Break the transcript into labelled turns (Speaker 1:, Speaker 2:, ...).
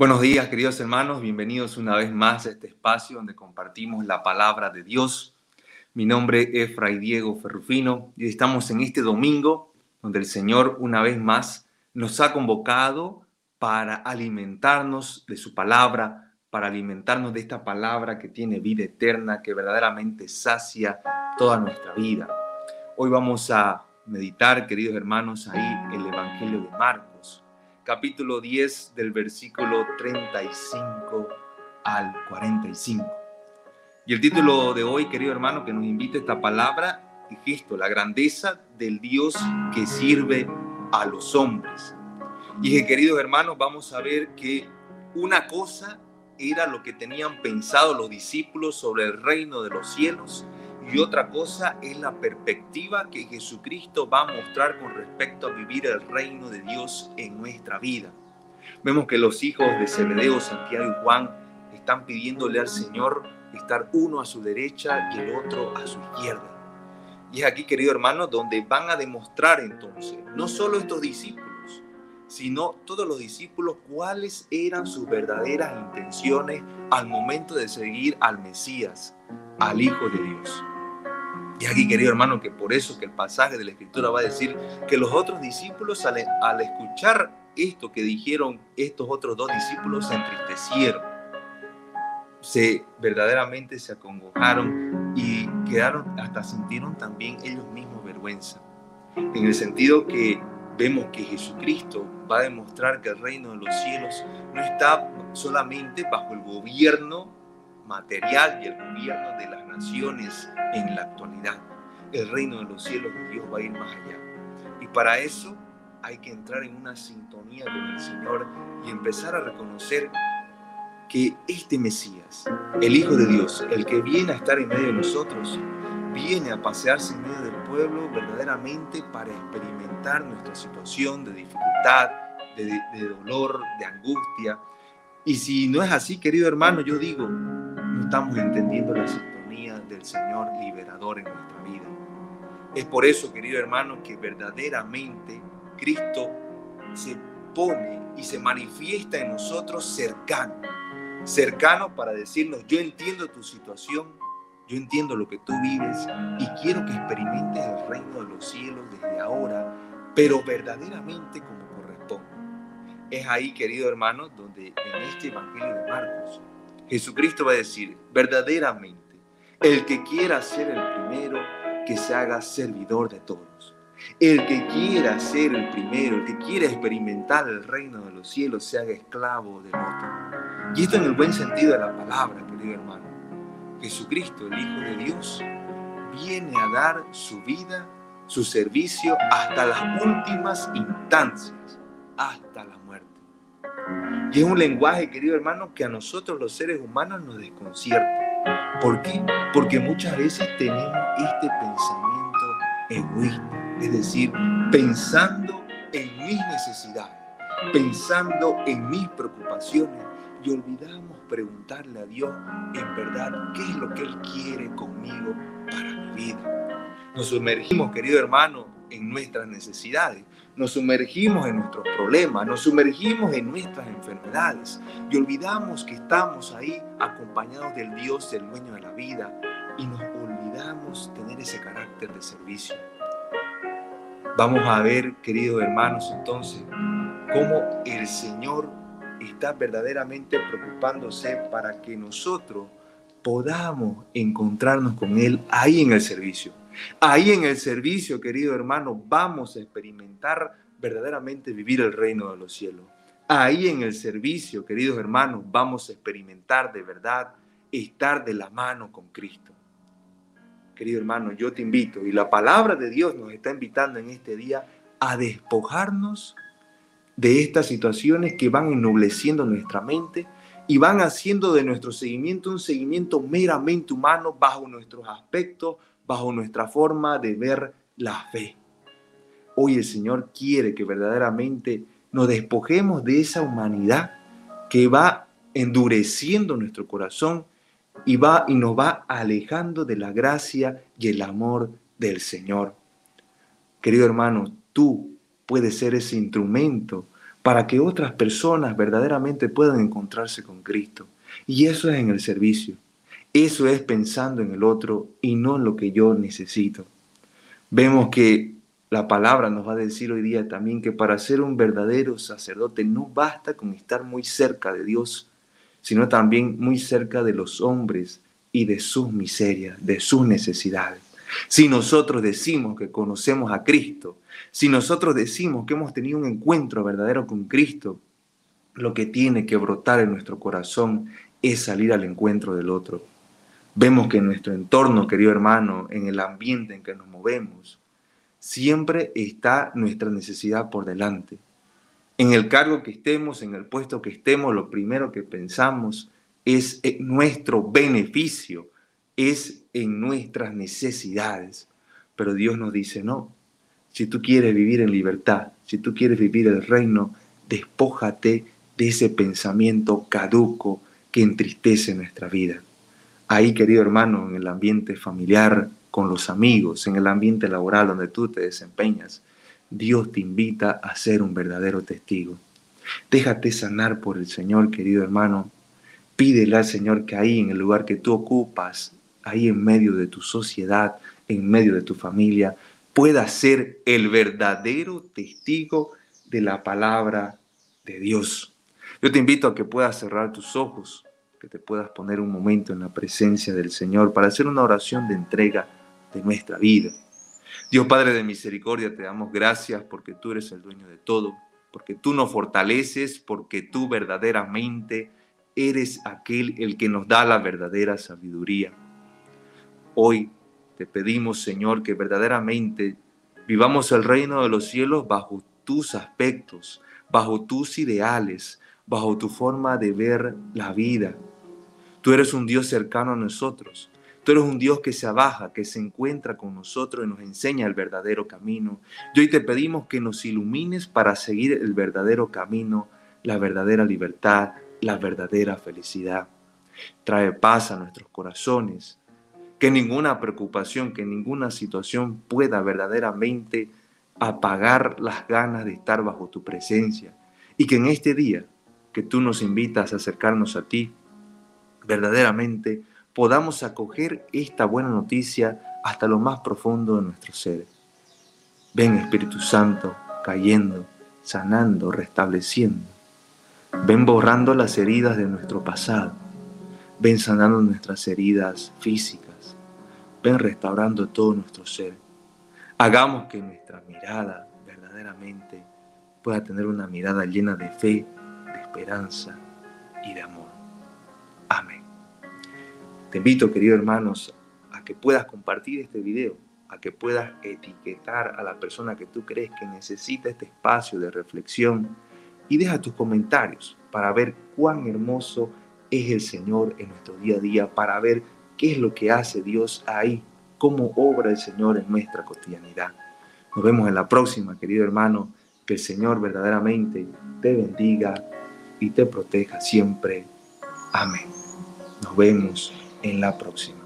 Speaker 1: Buenos días, queridos hermanos. Bienvenidos una vez más a este espacio donde compartimos la palabra de Dios. Mi nombre es Fray Diego Ferrufino y estamos en este domingo donde el Señor una vez más nos ha convocado para alimentarnos de su palabra, para alimentarnos de esta palabra que tiene vida eterna, que verdaderamente sacia toda nuestra vida. Hoy vamos a meditar, queridos hermanos, ahí el Evangelio de Marcos capítulo 10 del versículo 35 al 45. Y el título de hoy, querido hermano, que nos invita esta palabra, es esto, la grandeza del Dios que sirve a los hombres. Y que, queridos hermanos, vamos a ver que una cosa era lo que tenían pensado los discípulos sobre el reino de los cielos y otra cosa es la perspectiva que Jesucristo va a mostrar con respecto a vivir el reino de Dios en nuestra vida. Vemos que los hijos de Zebedeo, Santiago y Juan están pidiéndole al Señor estar uno a su derecha y el otro a su izquierda. Y es aquí, querido hermano, donde van a demostrar entonces, no solo estos discípulos, sino todos los discípulos, cuáles eran sus verdaderas intenciones al momento de seguir al Mesías, al Hijo de Dios. Y aquí, querido hermano, que por eso que el pasaje de la Escritura va a decir que los otros discípulos al, al escuchar esto que dijeron estos otros dos discípulos se entristecieron, se verdaderamente se acongojaron y quedaron, hasta sintieron también ellos mismos vergüenza. En el sentido que vemos que Jesucristo va a demostrar que el reino de los cielos no está solamente bajo el gobierno material y el gobierno de las naciones en la actualidad. El reino de los cielos de Dios va a ir más allá. Y para eso hay que entrar en una sintonía con el Señor y empezar a reconocer que este Mesías, el Hijo de Dios, el que viene a estar en medio de nosotros, viene a pasearse en medio del pueblo verdaderamente para experimentar nuestra situación de dificultad, de, dolor, de angustia. Y si no es así, querido hermano, yo digo, estamos entendiendo la sintonía del Señor liberador en nuestra vida. Es por eso, querido hermano, que verdaderamente Cristo se pone y se manifiesta en nosotros cercano. Cercano para decirnos, yo entiendo tu situación, yo entiendo lo que tú vives y quiero que experimentes el reino de los cielos desde ahora, pero verdaderamente como corresponde. Es ahí, querido hermano, donde en este Evangelio de Marcos Jesucristo va a decir, verdaderamente, el que quiera ser el primero, que se haga servidor de todos. El que quiera ser el primero, el que quiera experimentar el reino de los cielos, se haga esclavo del otro. Y esto en el buen sentido de la palabra, querido hermano. Jesucristo, el Hijo de Dios, viene a dar su vida, su servicio hasta las últimas instancias, hasta la y es un lenguaje, querido hermano, que a nosotros los seres humanos nos desconcierta. ¿Por qué? Porque muchas veces tenemos este pensamiento egoísta, es decir, pensando en mis necesidades, pensando en mis preocupaciones y olvidamos preguntarle a Dios en verdad qué es lo que Él quiere conmigo para mi vida. Nos sumergimos, querido hermano, en nuestras necesidades, nos sumergimos en nuestros problemas, nos sumergimos en nuestras enfermedades y olvidamos que estamos ahí acompañados del Dios, del dueño de la vida y nos olvidamos tener ese carácter de servicio. Vamos a ver, queridos hermanos, entonces, cómo el Señor está verdaderamente preocupándose para que nosotros podamos encontrarnos con Él ahí en el servicio. Ahí en el servicio, querido hermano, vamos a experimentar verdaderamente vivir el reino de los cielos. Ahí en el servicio, queridos hermanos, vamos a experimentar de verdad estar de la mano con Cristo. Querido hermano, yo te invito, y la palabra de Dios nos está invitando en este día a despojarnos de estas situaciones que van ennobleciendo nuestra mente y van haciendo de nuestro seguimiento un seguimiento meramente humano bajo nuestros aspectos, bajo nuestra forma de ver la fe. Hoy el Señor quiere que verdaderamente nos despojemos de esa humanidad que va endureciendo nuestro corazón y va y nos va alejando de la gracia y el amor del Señor. Querido hermano, tú puedes ser ese instrumento para que otras personas verdaderamente puedan encontrarse con Cristo. Y eso es en el servicio. Eso es pensando en el otro y no en lo que yo necesito. Vemos que la palabra nos va a decir hoy día también que para ser un verdadero sacerdote no basta con estar muy cerca de Dios, sino también muy cerca de los hombres y de sus miserias, de sus necesidades. Si nosotros decimos que conocemos a Cristo, si nosotros decimos que hemos tenido un encuentro verdadero con Cristo, lo que tiene que brotar en nuestro corazón es salir al encuentro del otro. Vemos que en nuestro entorno, querido hermano, en el ambiente en que nos movemos, siempre está nuestra necesidad por delante. En el cargo que estemos, en el puesto que estemos, lo primero que pensamos es nuestro beneficio, es en nuestras necesidades. Pero Dios nos dice, no, si tú quieres vivir en libertad, si tú quieres vivir el reino, despójate de ese pensamiento caduco que entristece nuestra vida. Ahí, querido hermano, en el ambiente familiar, con los amigos, en el ambiente laboral donde tú te desempeñas, Dios te invita a ser un verdadero testigo. Déjate sanar por el Señor, querido hermano. Pídele al Señor que ahí en el lugar que tú ocupas, ahí en medio de tu sociedad, en medio de tu familia, pueda ser el verdadero testigo de la palabra de Dios. Yo te invito a que puedas cerrar tus ojos, que te puedas poner un momento en la presencia del Señor para hacer una oración de entrega de nuestra vida. Dios Padre de misericordia, te damos gracias porque tú eres el dueño de todo, porque tú nos fortaleces, porque tú verdaderamente eres aquel el que nos da la verdadera sabiduría. Hoy te pedimos, Señor, que verdaderamente vivamos el reino de los cielos bajo tus aspectos, bajo tus ideales, bajo tu forma de ver la vida. Tú eres un Dios cercano a nosotros. Tú eres un Dios que se abaja, que se encuentra con nosotros y nos enseña el verdadero camino. Y hoy te pedimos que nos ilumines para seguir el verdadero camino, la verdadera libertad, la verdadera felicidad. Trae paz a nuestros corazones, que ninguna preocupación, que ninguna situación pueda verdaderamente apagar las ganas de estar bajo tu presencia. Y que en este día que tú nos invitas a acercarnos a ti, verdaderamente podamos acoger esta buena noticia hasta lo más profundo de nuestro ser. Ven Espíritu Santo, cayendo, sanando, restableciendo. Ven borrando las heridas de nuestro pasado. Ven sanando nuestras heridas físicas Ven restaurando todo nuestro ser. Hagamos que nuestra mirada verdaderamente pueda tener una mirada llena de fe, de esperanza y de amor. Te invito, queridos hermanos, a que puedas compartir este video, a que puedas etiquetar a la persona que tú crees que necesita este espacio de reflexión y deja tus comentarios para ver cuán hermoso es el Señor en nuestro día a día, para ver qué es lo que hace Dios ahí, cómo obra el Señor en nuestra cotidianidad. Nos vemos en la próxima, querido hermano. Que el Señor verdaderamente te bendiga y te proteja siempre. Amén. Nos vemos en la próxima.